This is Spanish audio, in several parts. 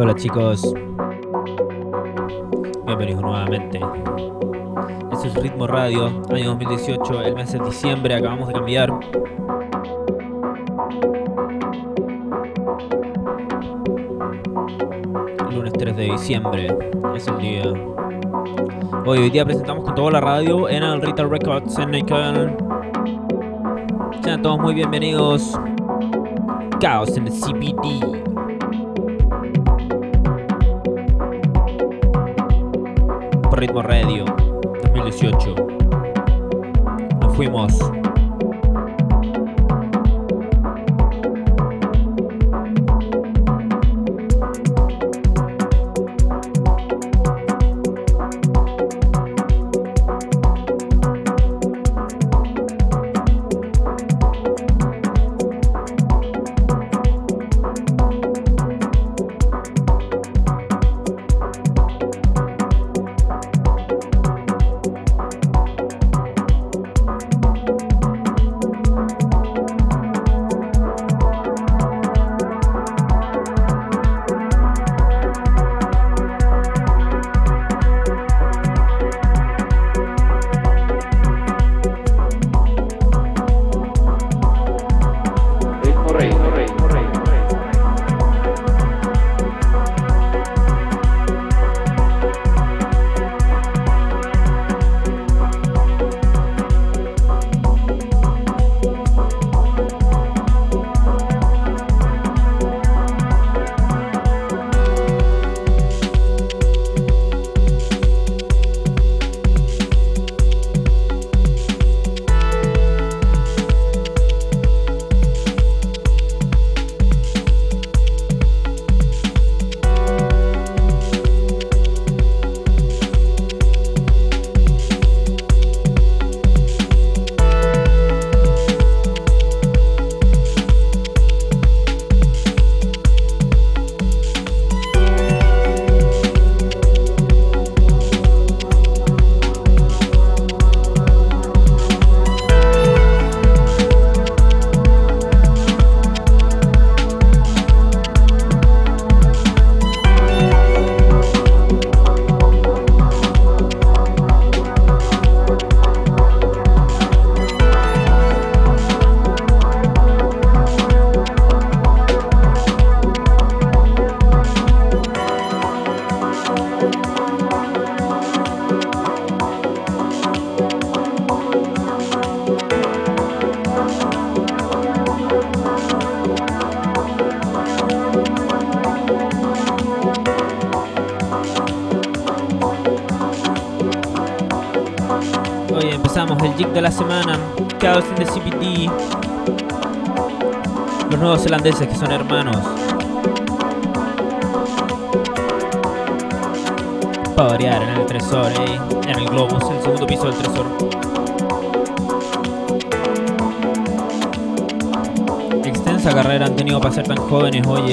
Hola chicos, bienvenidos nuevamente. Este es Ritmo Radio, año 2018, el mes de diciembre, acabamos de cambiar. Lunes 3 de diciembre es el día. Hoy, hoy día presentamos con toda la radio en el Retail Records en Nickel. Sean todos muy bienvenidos. Caos en el CBD. Ritmo Radio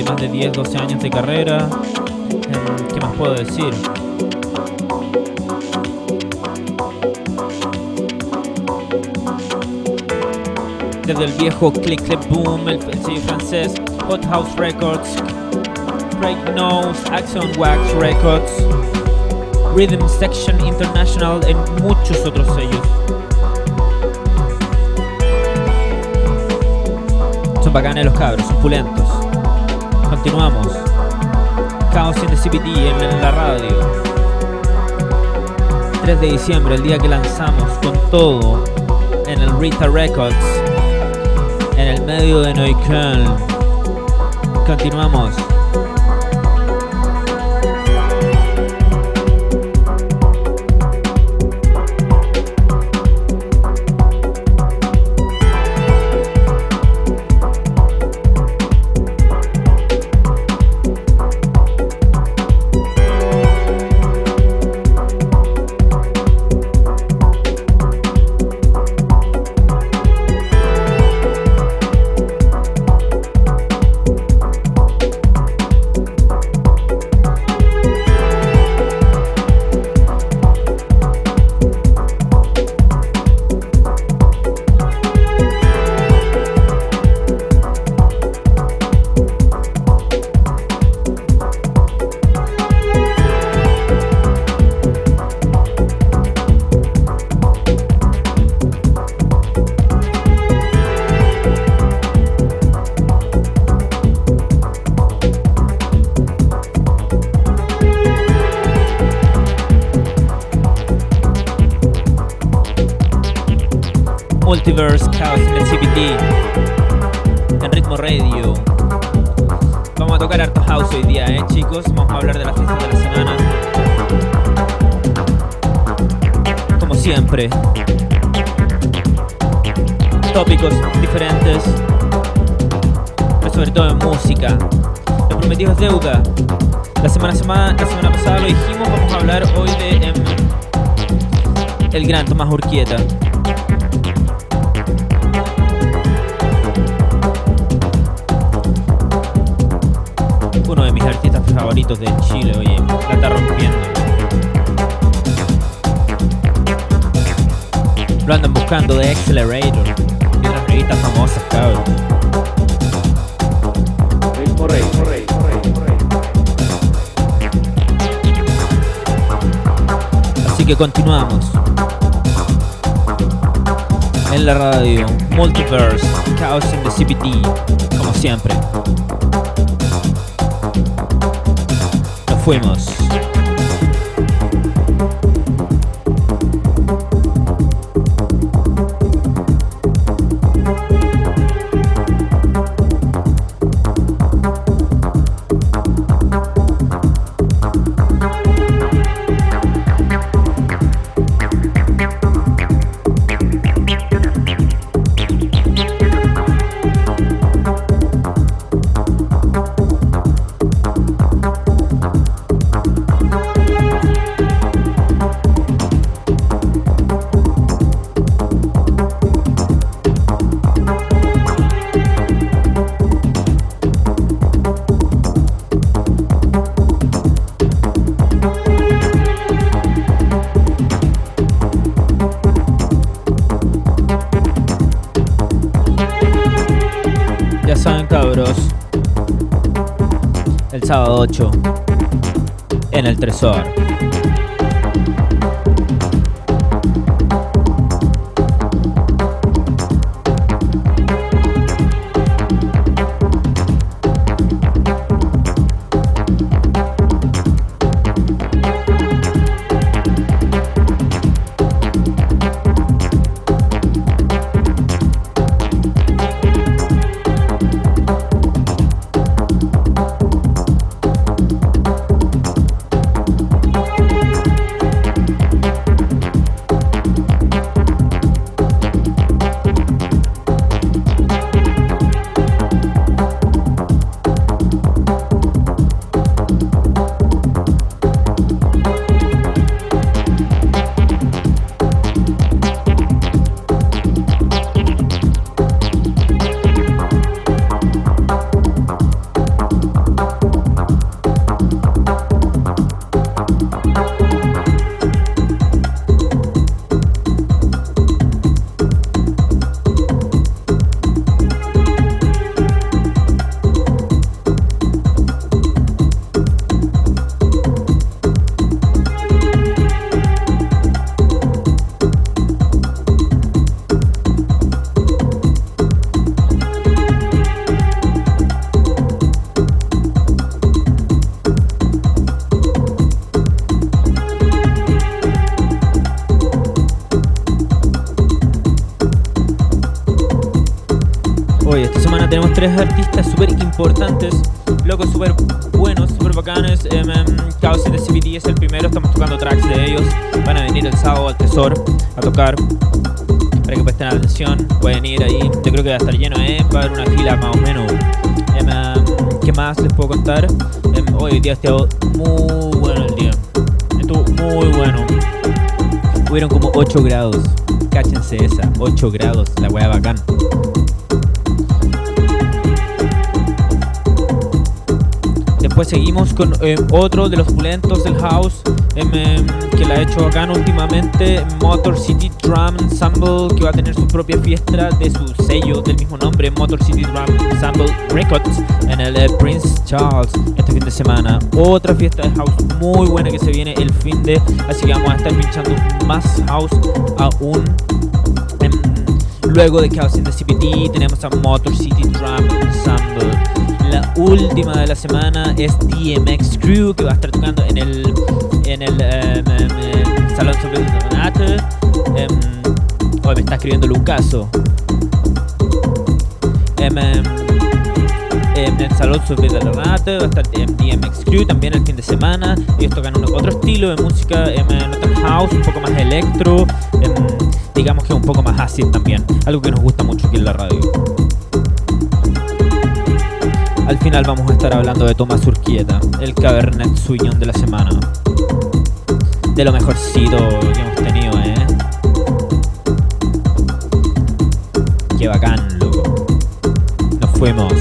más de 10, 12 años de carrera. Em, ¿Qué más puedo decir? desde el viejo Click Click Boom, el, sello francés, Hot House Records, Break Nose, Action Wax Records, Rhythm Section International, en muchos otros sellos. Bacanes los cabros, son pulentos. Continuamos. Chaos in the CBD en la radio. 3 de diciembre, el día que lanzamos con todo en el Rita Records en el medio de Neukölln. Continuamos. In the CBT en Ritmo Radio. Vamos a tocar harto house hoy día, eh chicos. Vamos a hablar de las fiestas de la semana. Como siempre. Tópicos diferentes. Pero sobre todo en música. Lo prometido deuda. La semana, semana, la semana pasada lo dijimos, vamos a hablar hoy de em, el gran Tomás Urquieta. Favoritos de Chile, oye, la está rompiendo. Lo andan buscando de Accelerator y otras revistas famosas, cabrón. Así que continuamos. En la radio, Multiverse, Chaos in the CBT, como siempre. Fuimos. Sábado 8 en el Tresor. Hoy, esta semana tenemos tres artistas súper importantes, locos súper buenos, súper bacanes. Em, em, Chaos the CBD es el primero, estamos tocando tracks de ellos. Van a venir el sábado al Tesor a tocar. Para que presten atención, pueden ir ahí. Yo creo que va a estar lleno, ¿eh? Va a haber una fila más o menos. Em, ¿Qué más les puedo contar? Em, hoy día estuvo muy bueno el día. Estuvo muy bueno. Hubieron como 8 grados. Cáchense esa, 8 grados, la wea bacán. Después seguimos con eh, otro de los pulentos del house em, que la ha hecho bacán últimamente, Motor City Drum Ensemble, que va a tener su propia fiesta de su sello del mismo nombre, Motor City Drum Ensemble Records, en el eh, Prince Charles este fin de semana. Otra fiesta de house muy buena que se viene el fin de, así que vamos a estar pinchando más house aún. Em, luego de Chaos in the CPT tenemos a Motor City Drum Ensemble. La última de la semana es DMX Crew que va a estar tocando en el en el em, em, Salón Sobre Donate. Em, Hoy me está escribiendo Lucaso. En Salud sobre la Renate, va a estar en DMX Crew también el fin de semana. Ellos tocan otro estilo de música, tan house, un poco más electro, digamos que un poco más acid también. Algo que nos gusta mucho aquí en la radio. Al final vamos a estar hablando de Tomás Urquieta, el Cabernet Sauvignon de la semana. De lo mejorcito que hemos tenido, ¿eh? Qué bacán, loco. Nos fuimos.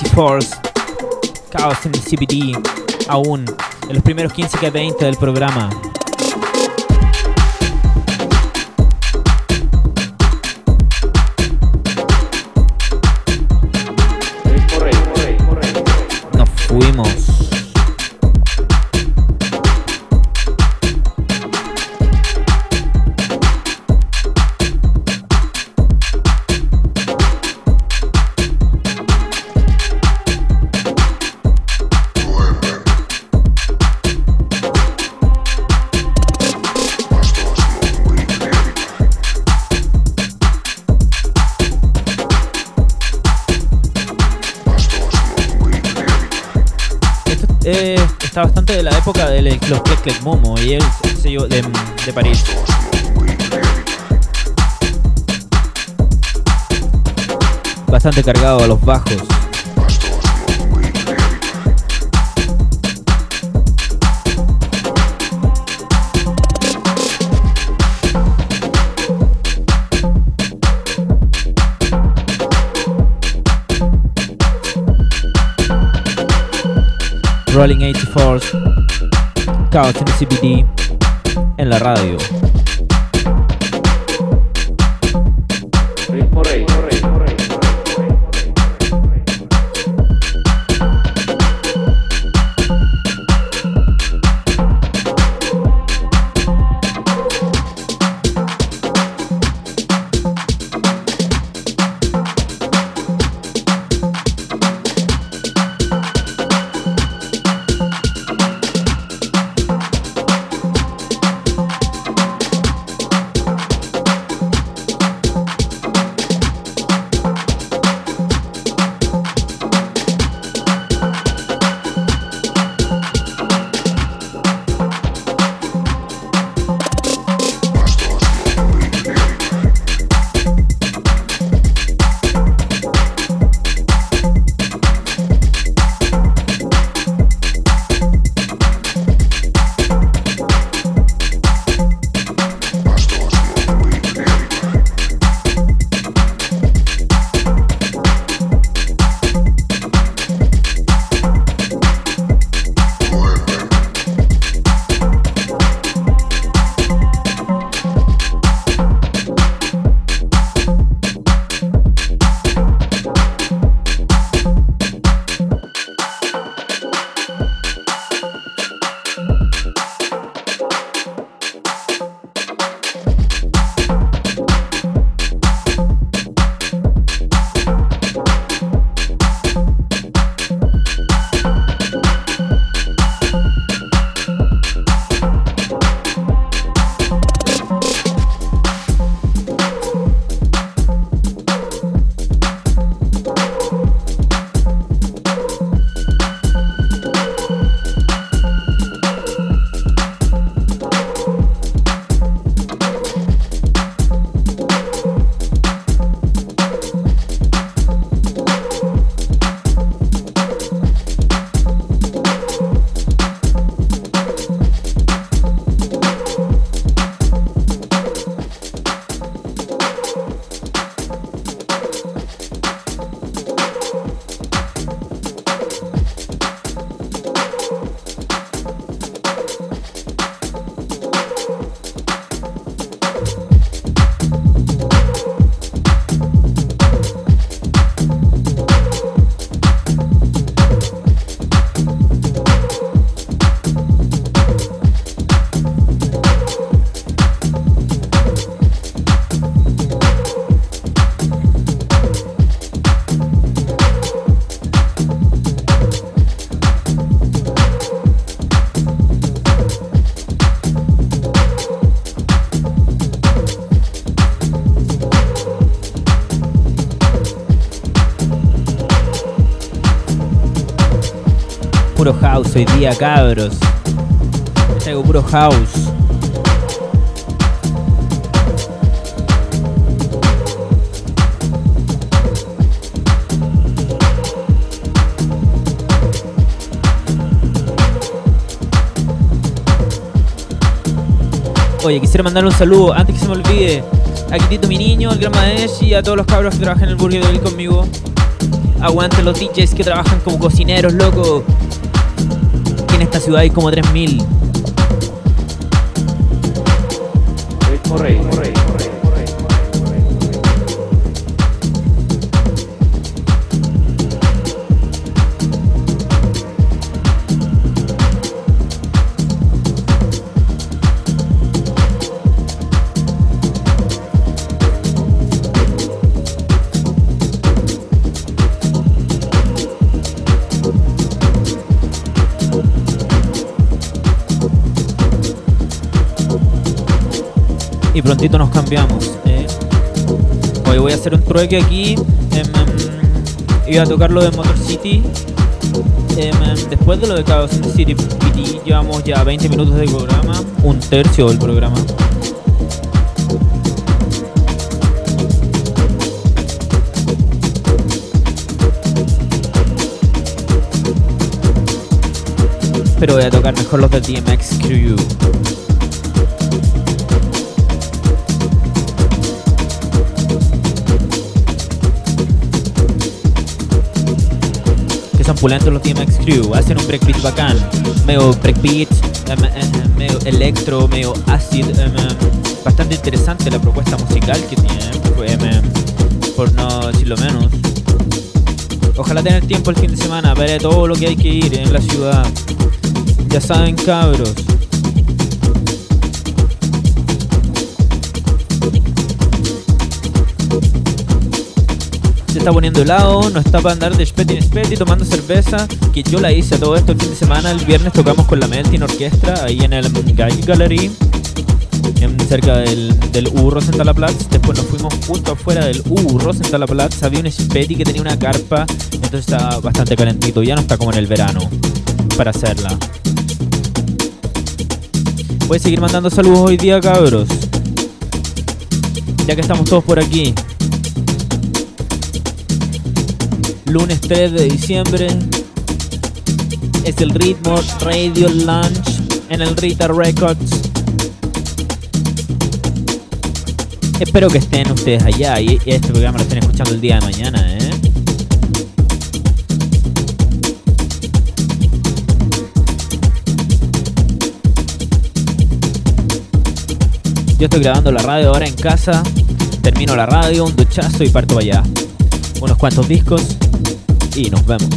Rolling 84s, Chaos in the CBD, aún en los primeros 15 que 20 del programa. De los Clec Clec Momo y el sello de, de París. Bastante cargado a los bajos. Rolling 84s, The CBD, en la radio. House hoy día, cabros. Les traigo puro house. Oye, quisiera mandar un saludo antes que se me olvide. A Quitito mi niño, el gran Maesh y a todos los cabros que trabajan en el Burger Grill conmigo. Aguanten los DJs que trabajan como cocineros, loco. En esta ciudad hay como 3000. Ritmo Rey, Rey, Rey, Rey, Rey. Y prontito nos cambiamos. eh. Hoy voy a hacer un trueque aquí. em, em, iba a tocar lo de Motor City. Em, em, después de lo de Chaos City PT, llevamos ya 20 minutos de programa. Un tercio del programa. Pero voy a tocar mejor los de DMX Crew. Pulentos los DMX Crew, hacen un breakbeat bacán, medio breakbeat, em, em, medio electro, medio acid, em, bastante interesante la propuesta musical que tienen, por no decirlo menos. Ojalá tener tiempo el fin de semana, veré todo lo que hay que ir en la ciudad. Ya saben, cabros. Está poniendo helado, no está para andar de speti en speti tomando cerveza, que yo la hice todo esto el fin de semana, el viernes tocamos con la Melting Orquestra ahí en el Guy Gallery, en- cerca del, del U Rosenthal Platz, después nos fuimos justo afuera del U Rosenthal Platz, había un speti que tenía una carpa, entonces estaba bastante calentito, ya no está como en el verano para hacerla. Voy a seguir mandando saludos hoy día, cabros. Ya que estamos todos por aquí. Lunes 3 de diciembre. Es el ritmo Radio Lunch en el Rita Records. Espero que estén ustedes allá y este programa lo estén escuchando el día de mañana, ¿eh? Yo estoy grabando la radio ahora en casa. Termino la radio, un duchazo y parto allá. Unos cuantos discos y nos vemos.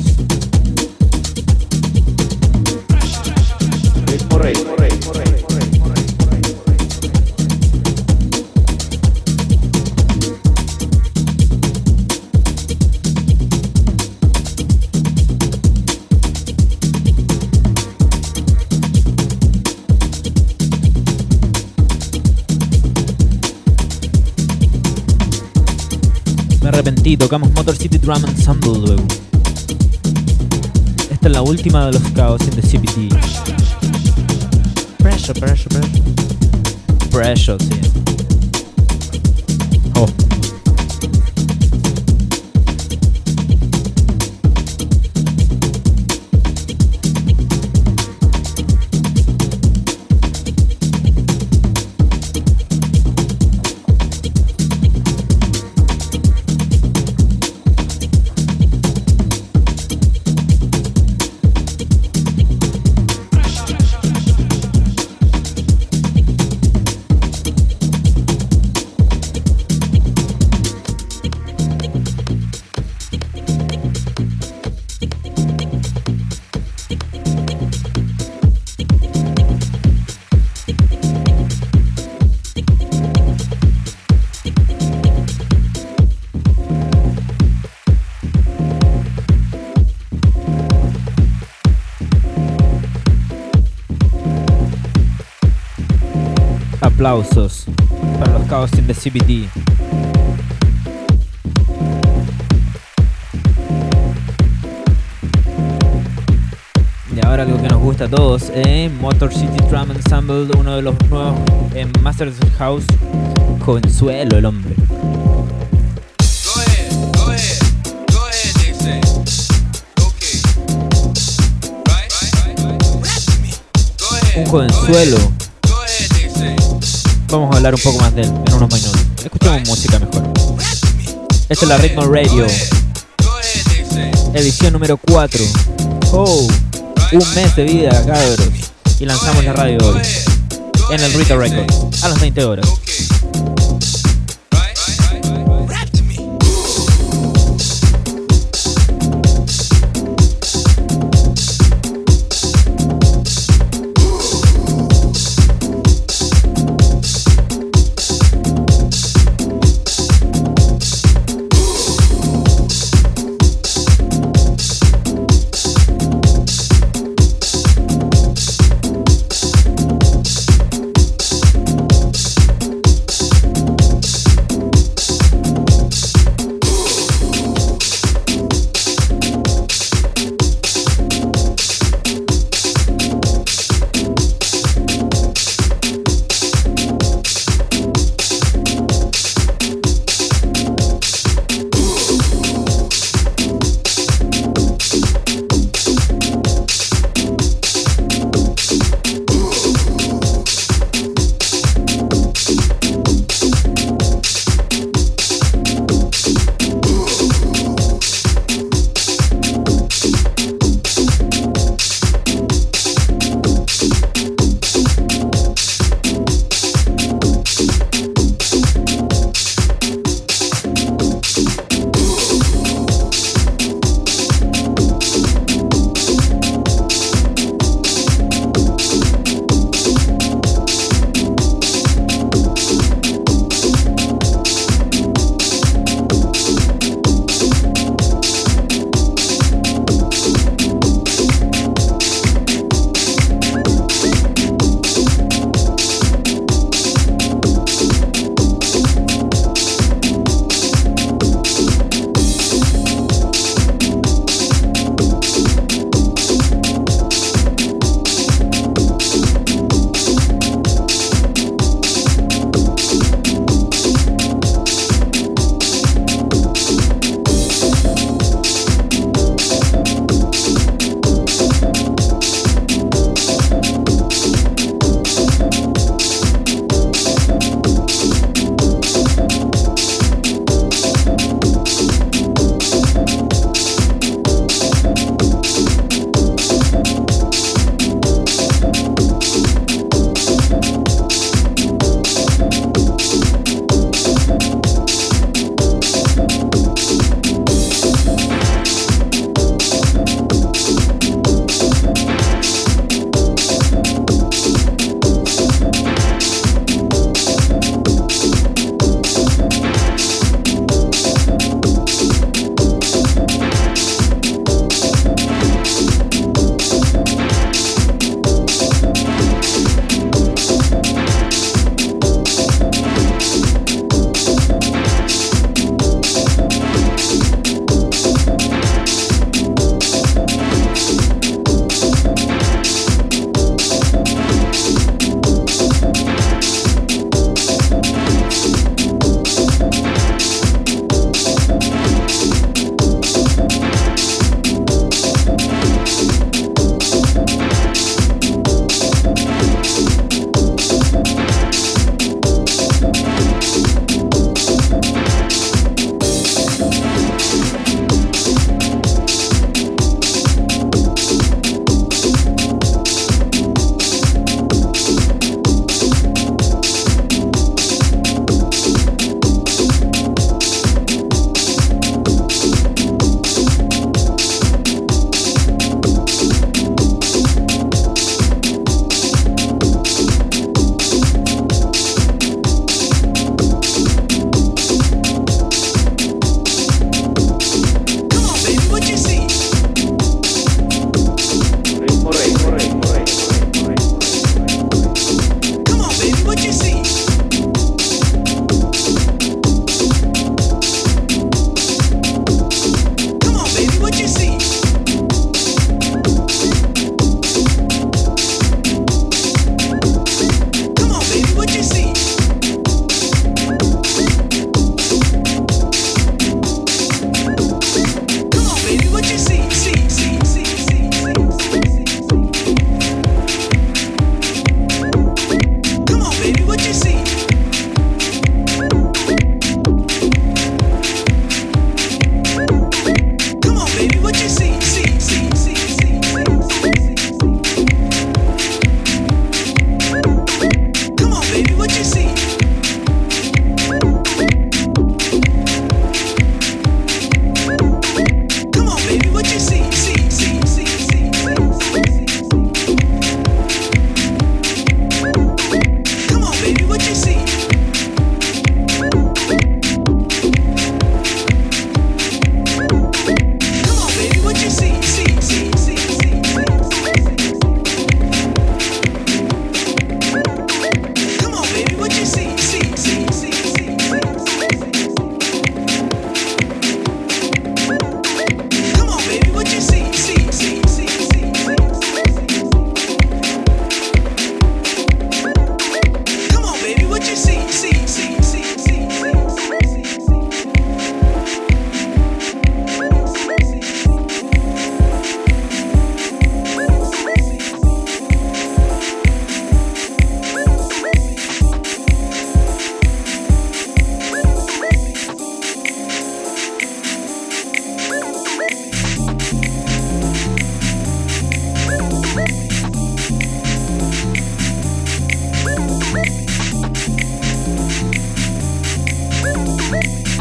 Tocamos Motor City Drum Ensemble luego. Esta es la última de los caos en the CPT. Pressure, pressure, pressure. Pressure, sí. Aplausos para los caos en the CBD. Y ahora algo que nos gusta a todos, eh, Motor City Drum Ensemble, uno de los nuevos eh, Masters House, jovenzuelo el hombre. Go ahead, Vamos a hablar un poco más de él en unos minutos. Escuchemos música mejor. Esta es la Ritmo Radio, edición número 4. Oh, un mes de vida, cabros. Y lanzamos la radio hoy en el Rita Records a las 20 horas.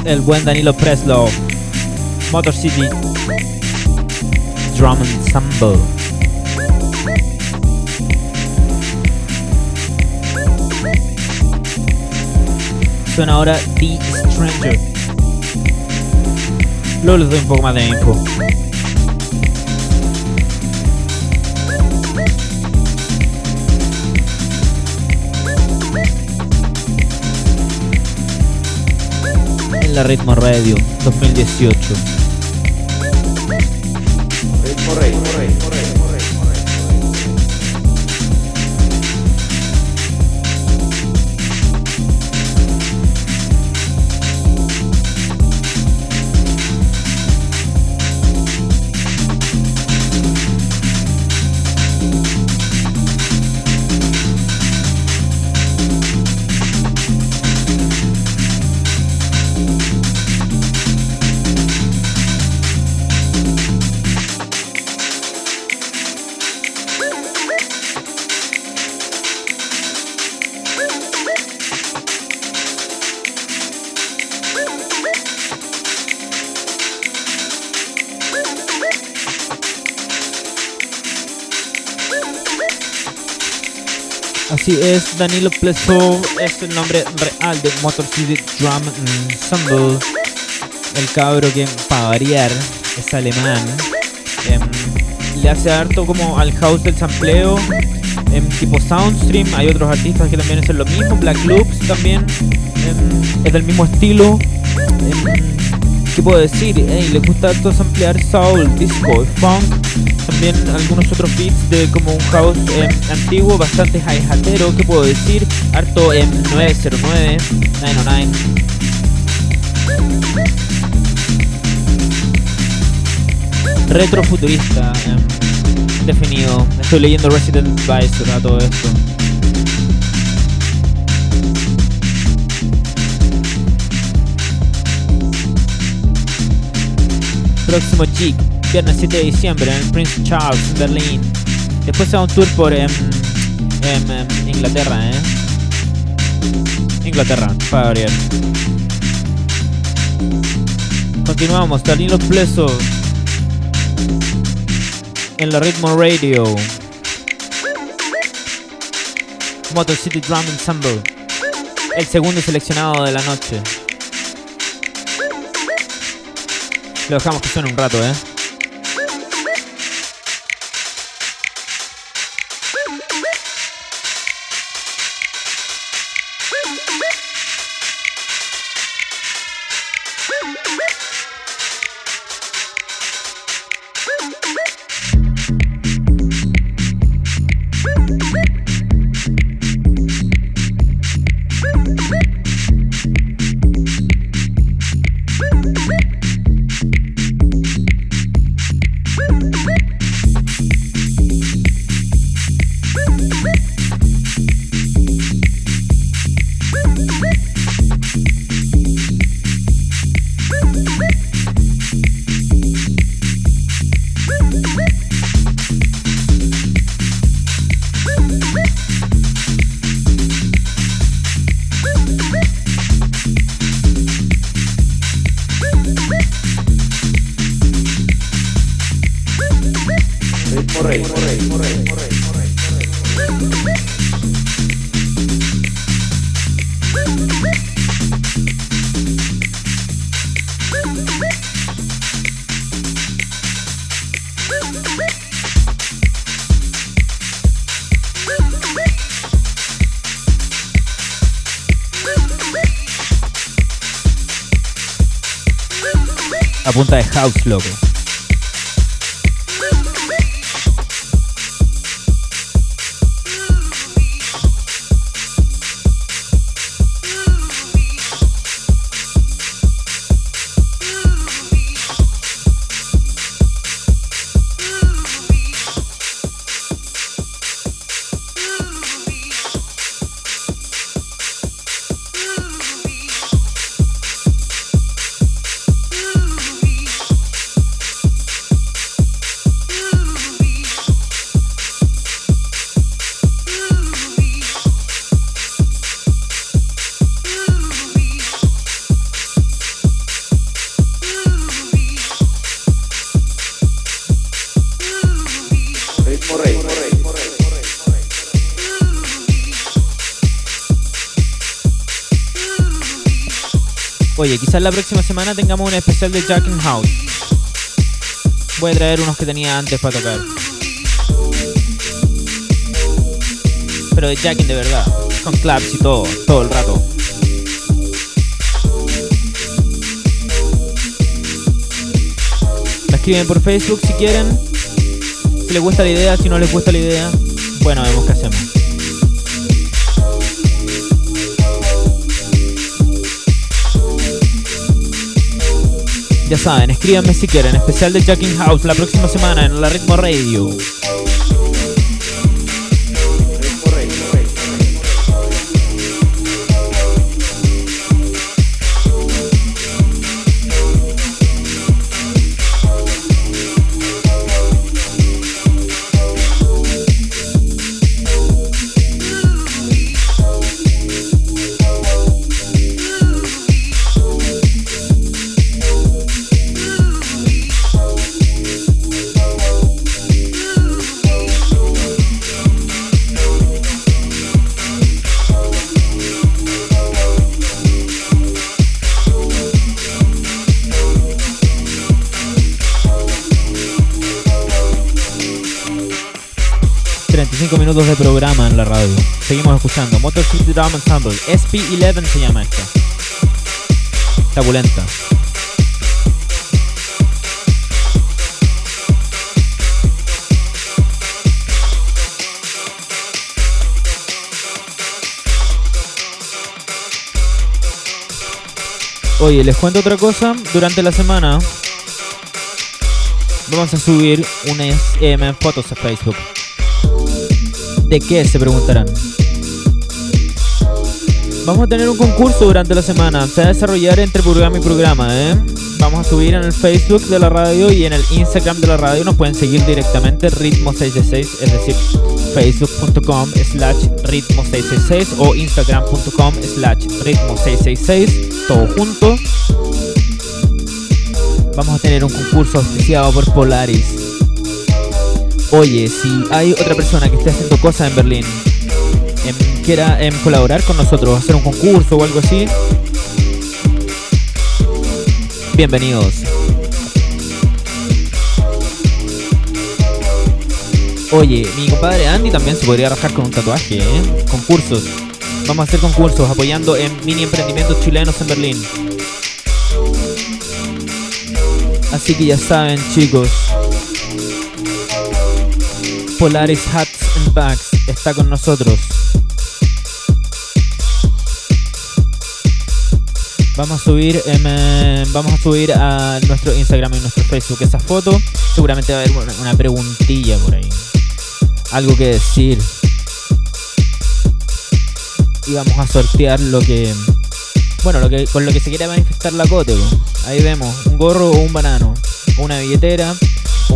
El buen Danilo Preslow. Motor City Drum Ensemble. Suena ahora The Stranger. Luego les doy un poco más de info. En la Ritmo Radio 2018. Así es, Danilo Plesov es el nombre real de Motor City Drum Ensemble. El cabro que, para variar, es alemán. Em, le hace harto como al house del sampleo, em, tipo Soundstream. Hay otros artistas que también hacen lo mismo. Black Loops también em, es del mismo estilo. ¿Qué puedo decir? Ey, le gusta harto samplear soul, disco, funk. También algunos otros beats de como un house em, antiguo, bastante hi-hatero. ¿Qué puedo decir? Harto en 909, 909. Retrofuturista, em, definido. Estoy leyendo Resident Advisor a todo esto. Próximo Jig, viernes 7 de diciembre en Prince Charles, en Berlín. Después se va un tour por em, em, em, Inglaterra, ¿eh? Inglaterra, para variar. Continuamos, Danilo Pleso en la Ritmo Radio. Motor City Drum Ensemble, el segundo seleccionado de la noche. Lo dejamos que suene un rato, ¿eh? A punta de house, loco. Oye, quizás la próxima semana tengamos un especial de Jack in House. Voy a traer unos que tenía antes para tocar. Pero de Jacking de verdad. Con claps y todo, todo el rato. Me escriben por Facebook si quieren. Si les gusta la idea, si no les gusta la idea. Bueno, vemos qué hacemos. Ya saben, escríbanme si quieren. Especial de Jacking House la próxima semana en la Ritmo Radio. De programa en la radio. Seguimos escuchando. Motor City Drum Ensemble. SP11 se llama esta. Está pulenta. Oye, les cuento otra cosa. Durante la semana vamos a subir unas EM fotos a Facebook. ¿De qué? Se preguntarán. Vamos a tener un concurso durante la semana. Se va a desarrollar entre programa y programa, ¿eh? Vamos a subir en el Facebook de la radio y en el Instagram de la radio. Nos pueden seguir directamente ritmo666, es decir, facebook.com slash ritmo666 o instagram.com slash ritmo666, todo junto. Vamos a tener un concurso auspiciado por Polaris. Oye, si hay otra persona que esté haciendo cosas en Berlín, em, quiera em, colaborar con nosotros, hacer un concurso o algo así, bienvenidos. Oye, mi compadre Andy también se podría rajar con un tatuaje, ¿eh? Concursos. Vamos a hacer concursos apoyando en mini emprendimientos chilenos en Berlín. Así que ya saben, chicos. Polaris Hats and Bags está con nosotros. Vamos a subir, em, eh, vamos a subir a nuestro Instagram y nuestro Facebook esa foto. Seguramente va a haber una, preguntilla por ahí. Algo que decir. Y vamos a sortear lo que. Bueno, lo que, con lo que se quiera manifestar la cote. Ahí vemos un gorro o un banano. Una billetera.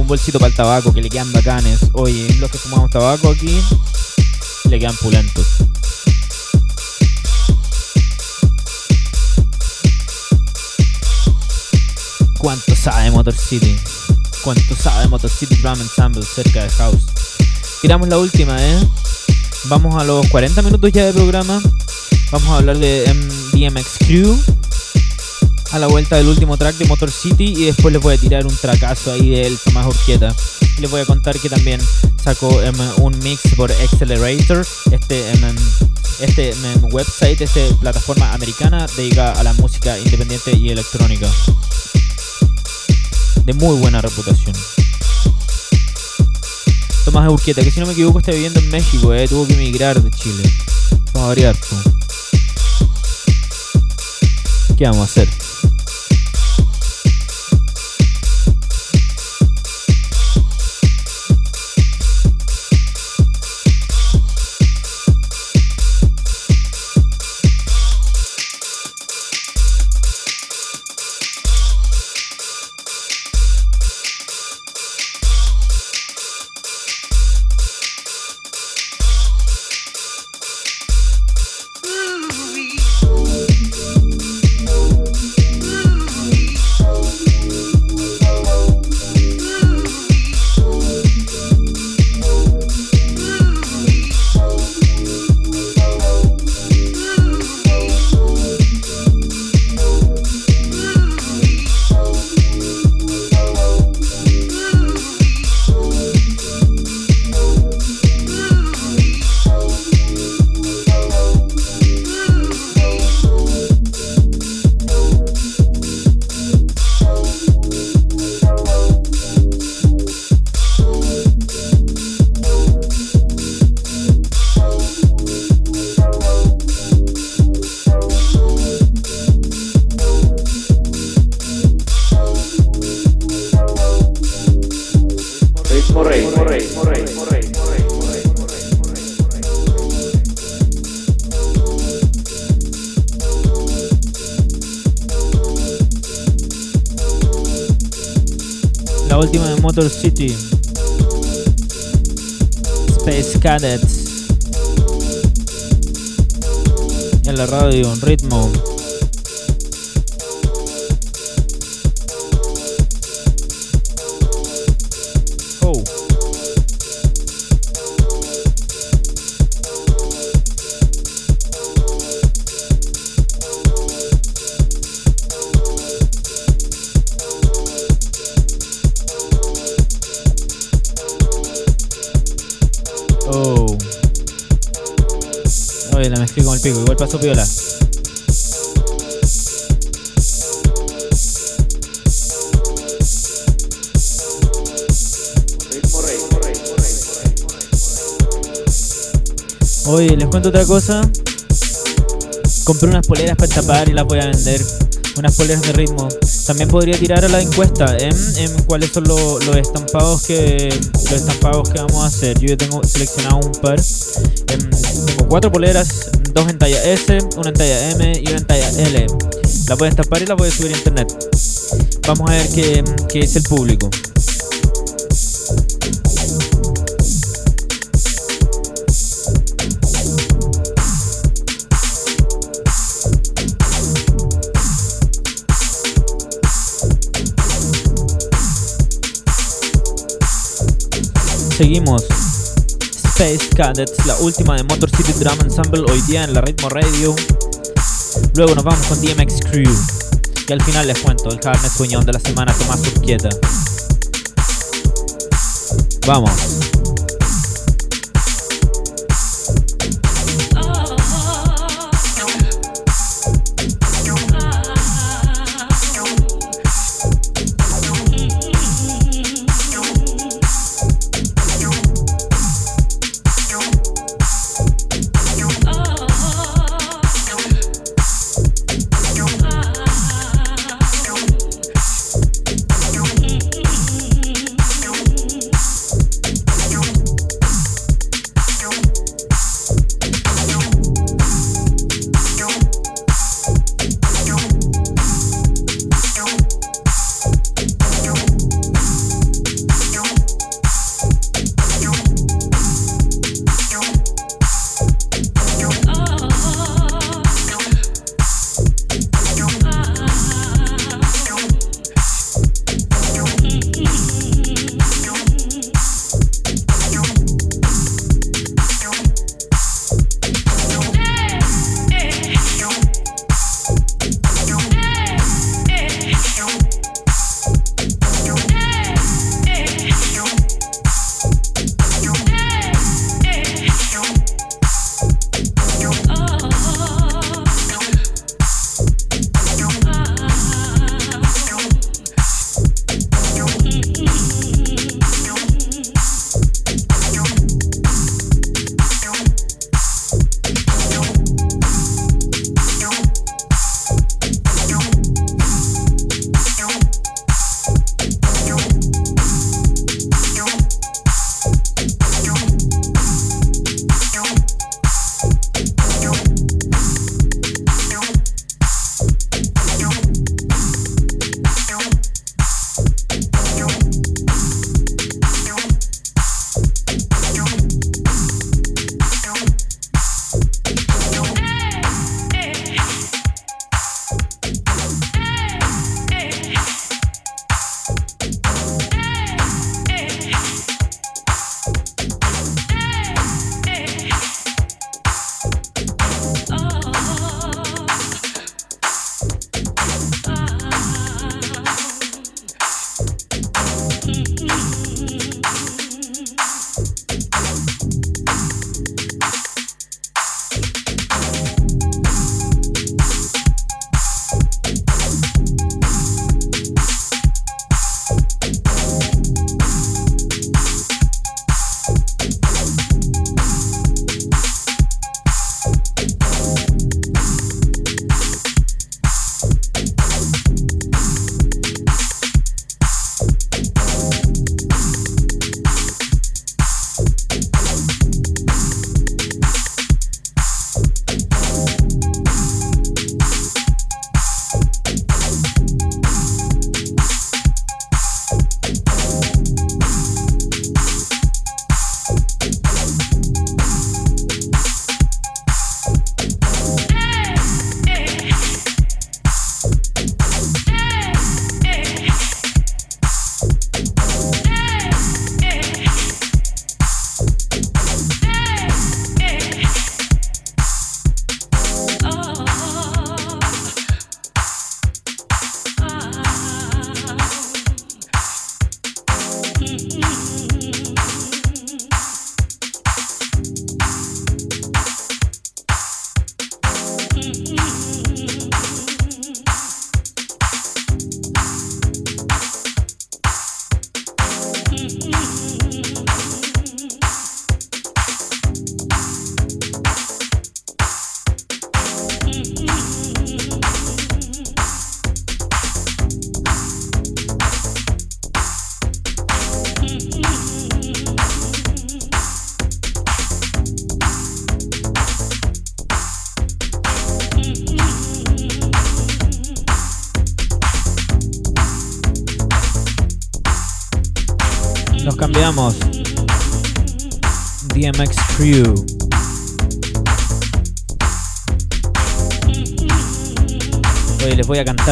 Un bolsito para el tabaco que le quedan bacanes. Oye, los que fumamos tabaco aquí. Le quedan pulentos. ¿Cuánto sabe Motor City? ¿Cuánto sabe Motor City Drum Ensemble cerca de House? Tiramos la última, ¿eh? Vamos a los 40 minutos ya de programa. Vamos a hablar de DMX Crew. A la vuelta del último track de Motor City. Y después les voy a tirar un tracazo ahí de él, Tomás Urquieta. Les voy a contar que también sacó em, un mix por Accelerator. Este, em, este em, website, esta plataforma americana dedicada a la música independiente y electrónica. De muy buena reputación. Tomás Urquieta, que si no me equivoco está viviendo en México, eh, tuvo que emigrar de Chile. Vamos a variar. ¿Qué vamos a hacer? Ritmo. Oh. Oh. Oye, la mezclé con el pico, igual pasó piola. Oye, les cuento otra cosa. Compré unas poleras para tapar y las voy a vender. Unas poleras de ritmo. También podría tirar a la encuesta en, en cuáles son lo- los estampados que los estampados que vamos a hacer. Yo ya tengo seleccionado un par. Em, tengo cuatro poleras, dos en talla S, una en talla M y una en talla L. Las voy a estampar y las voy a subir a internet. Vamos a ver qué, qué dice el público. Seguimos. Space Cadets, la última de Motor City Drum Ensemble hoy día en la Ritmo Radio. Luego nos vamos con DMX Crew. Y al final les cuento el carnet sueñón de la semana Tomás Urquieta. Vamos.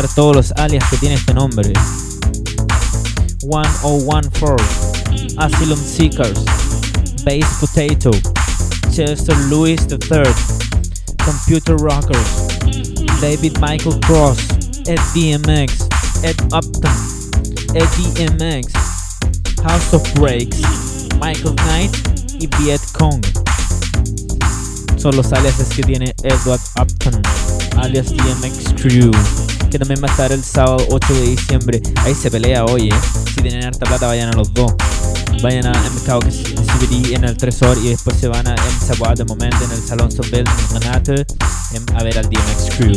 Todos los alias que tiene este nombre. 1014, Asylum Seekers, Base Potato, Chester Lewis III, Computer Rockers, David Michael Cross, Ed DMX, Ed Upton, Ed DMX, House of Breaks, Michael Knight y Viet Cong. Son los aliases que tiene Edward Upton, alias DMX Crew, que también va a estar el sábado 8 de diciembre. Ahí se pelea hoy, ¿eh? Si tienen harta plata, vayan a los dos. Vayan al mercado CBD en el Tresor y después se van a Savoie de momento en el Salón Sobel en Renate em, a ver al DMX Crew.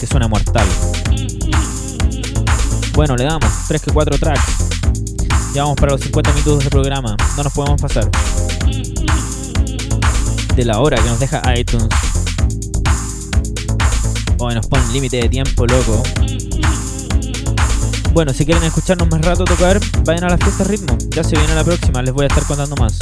Que suena mortal. Bueno, le damos 3 que 4 tracks. Ya vamos para los 50 minutos de programa. No nos podemos pasar. De la hora que nos deja iTunes. Hoy nos ponen límite de tiempo, loco. Bueno, si quieren escucharnos más rato tocar, vayan a la fiesta ritmo. Ya se viene la próxima, les voy a estar contando más.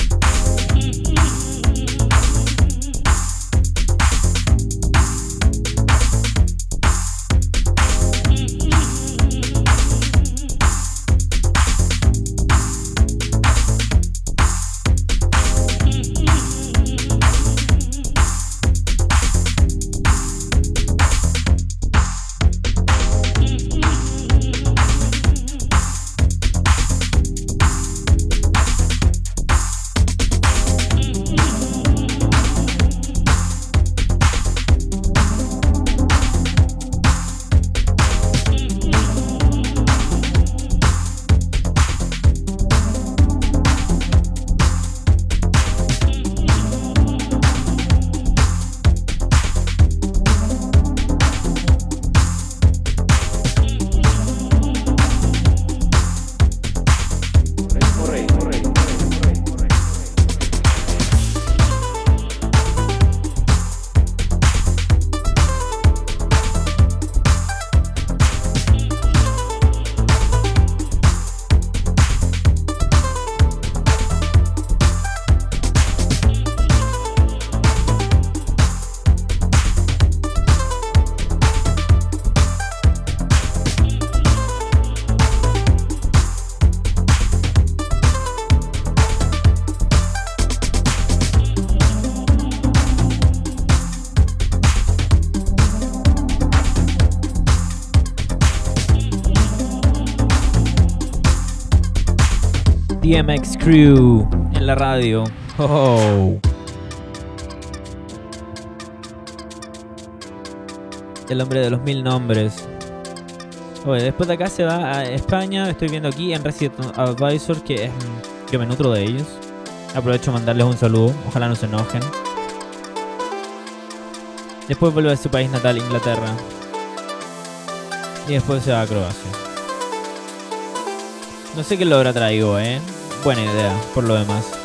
DMX Crew en la radio. Oh. El hombre de los mil nombres. Oye, después de acá se va a España. Estoy viendo aquí en Resident Advisor que es, yo me nutro de ellos. Aprovecho mandarles un saludo. Ojalá no se enojen. Después vuelve a su país natal, Inglaterra. Y después se va a Croacia. No sé qué lo habrá traído, eh. Buena idea, por lo demás.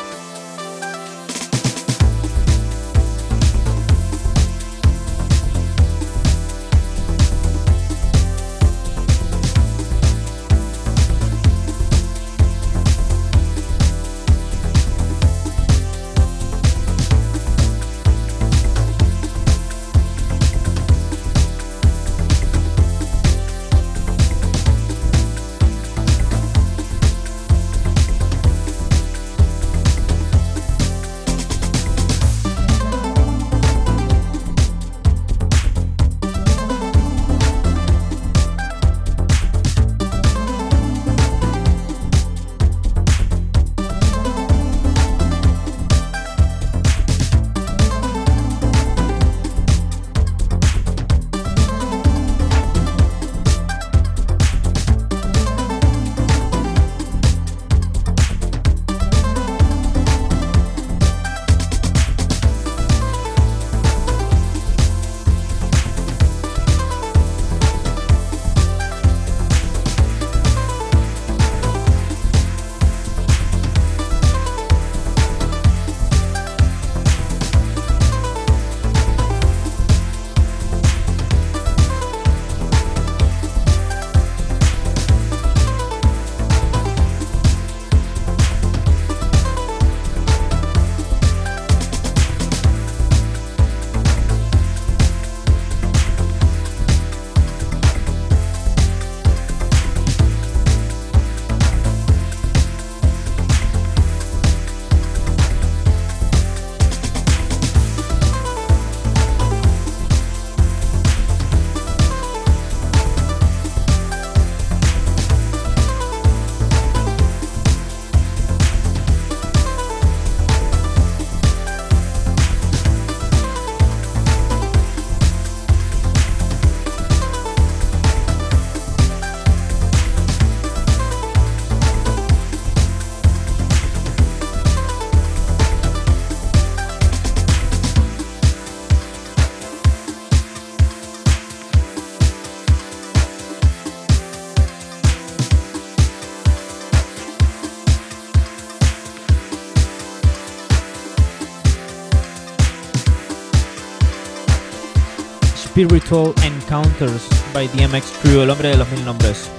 Spiritual Encounters by DMX Crew, el hombre de los mil nombres.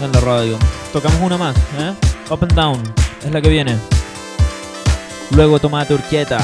En la radio. Tocamos una más, ¿eh? Up and Down, es la que viene. Luego Tomate Urquieta.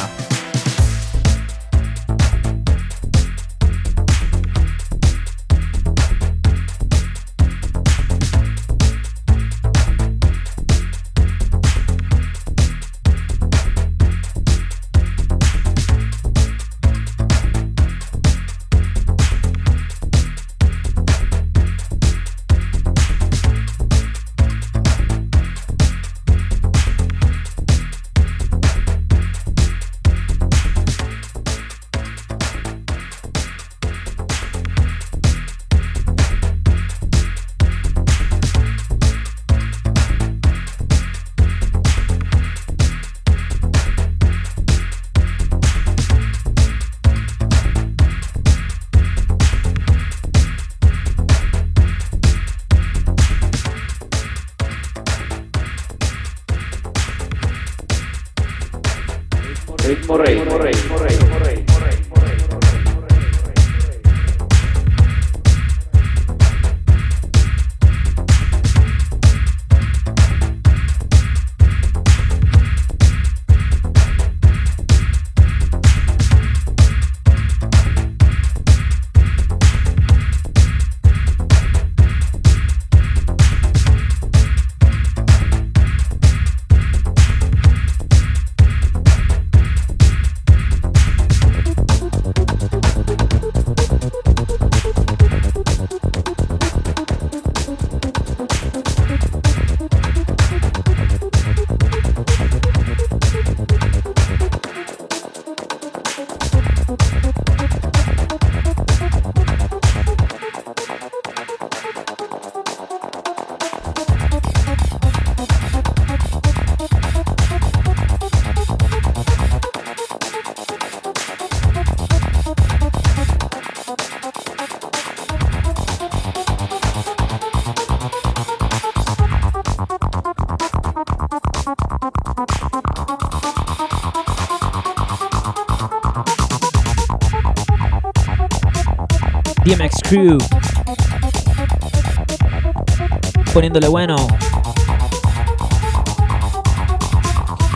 Poniéndole bueno.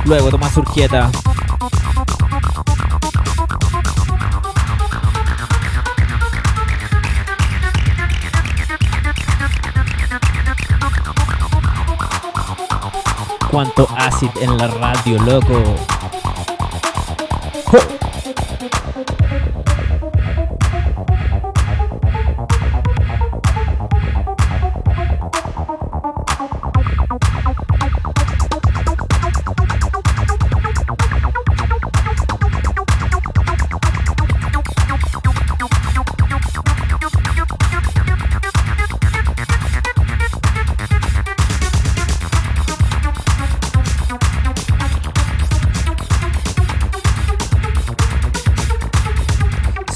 Luego Tomás Urquieta. Cuánto acid en la radio, loco.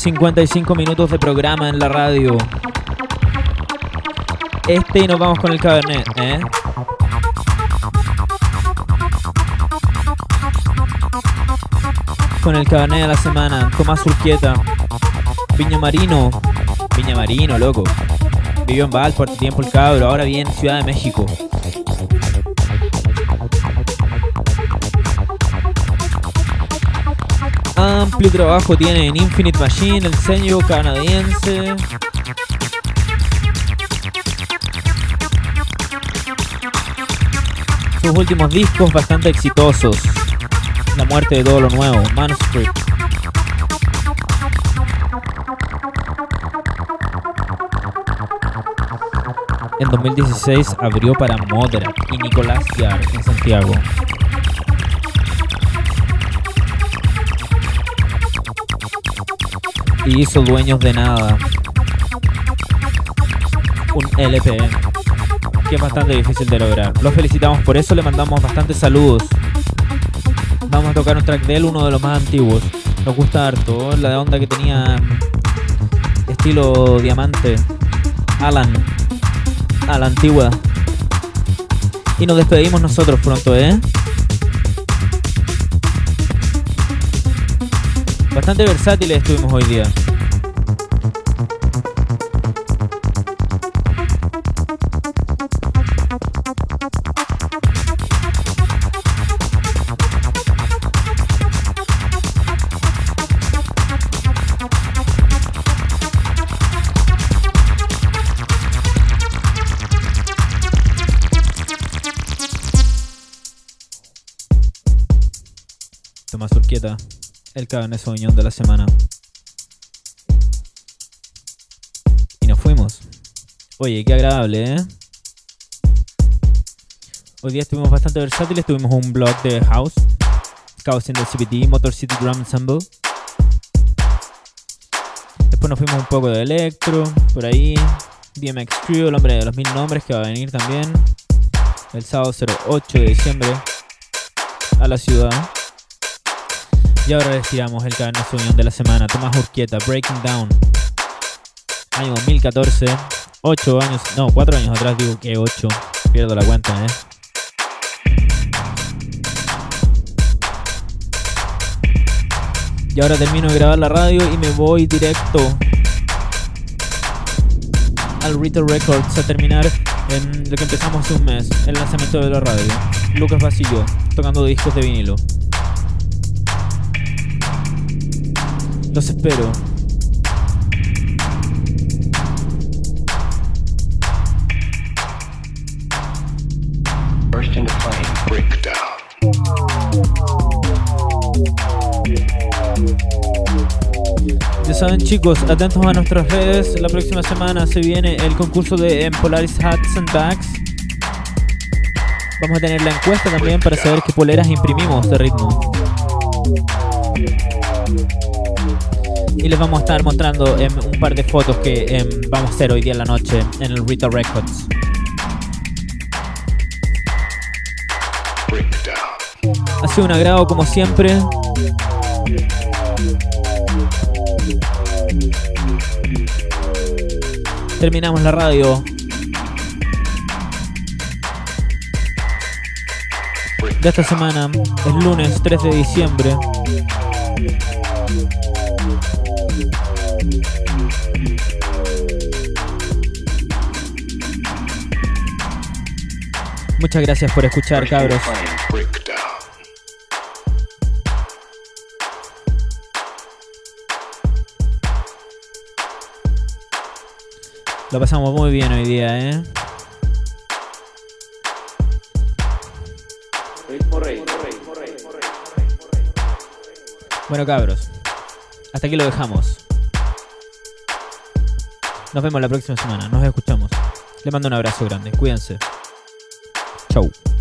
...55 minutos de programa en la radio... Este y nos vamos con el Cabernet, ¿eh? Con el Cabernet de la semana... Tomás Urquieta... Viña Marino... Viña Marino, loco... Vivió en Valport tiempo el cabro... Ahora viene en Ciudad de México... Amplio trabajo tiene en Infinite Machine, el sello canadiense. Sus últimos discos bastante exitosos. La muerte de todo lo nuevo, Manuscript. En 2016 abrió para Moderat y Nicolás Yar en Santiago. Y hizo Dueños de Nada. Un LP que es bastante difícil de lograr. Lo felicitamos por eso, le mandamos bastantes saludos. Vamos a tocar un track de él, uno de los más antiguos. Nos gusta harto, la onda que tenía estilo diamante. Alan, a la antigua. Y nos despedimos nosotros pronto, ¿eh? Bastante versátiles estuvimos hoy día. El Cabernet Sauvignon de la semana. Y nos fuimos. Oye, qué agradable, ¿eh? Hoy día estuvimos bastante versátiles, tuvimos un blog de House, Chaos in the CBT, Motor City Drum Ensemble. Después nos fuimos un poco de Electro, por ahí. DMX Trio, el hombre de los mil nombres, que va a venir también. El sábado 08 de diciembre a la ciudad. Y ahora les tiramos el Cabernet Sauvignon de la semana. Tomás Urquieta, Breaking Down. Año 2014. 8 años, no, 4 años atrás digo que 8. Pierdo la cuenta, eh. Y ahora termino de grabar la radio y me voy directo al Retail Records a terminar en lo que empezamos hace un mes, el lanzamiento de la radio. Lucas Basillo, tocando discos de vinilo. Los espero. Burst into flame. Breakdown. Ya saben chicos, atentos a nuestras redes. La próxima semana se viene el concurso de em, Polaris Hats and Bags. Vamos a tener la encuesta también para saber qué poleras imprimimos de ritmo. Y les vamos a estar mostrando un par de fotos que em, vamos a hacer hoy día en la noche en el Rita Records. Ha sido un agrado como siempre. Terminamos la radio. de esta semana, el lunes 3 de diciembre. Muchas gracias por escuchar, cabros. Lo pasamos muy bien hoy día, ¿eh? Bueno, cabros, hasta aquí lo dejamos. Nos vemos la próxima semana, nos escuchamos. Les mando un abrazo grande, cuídense. Ciao.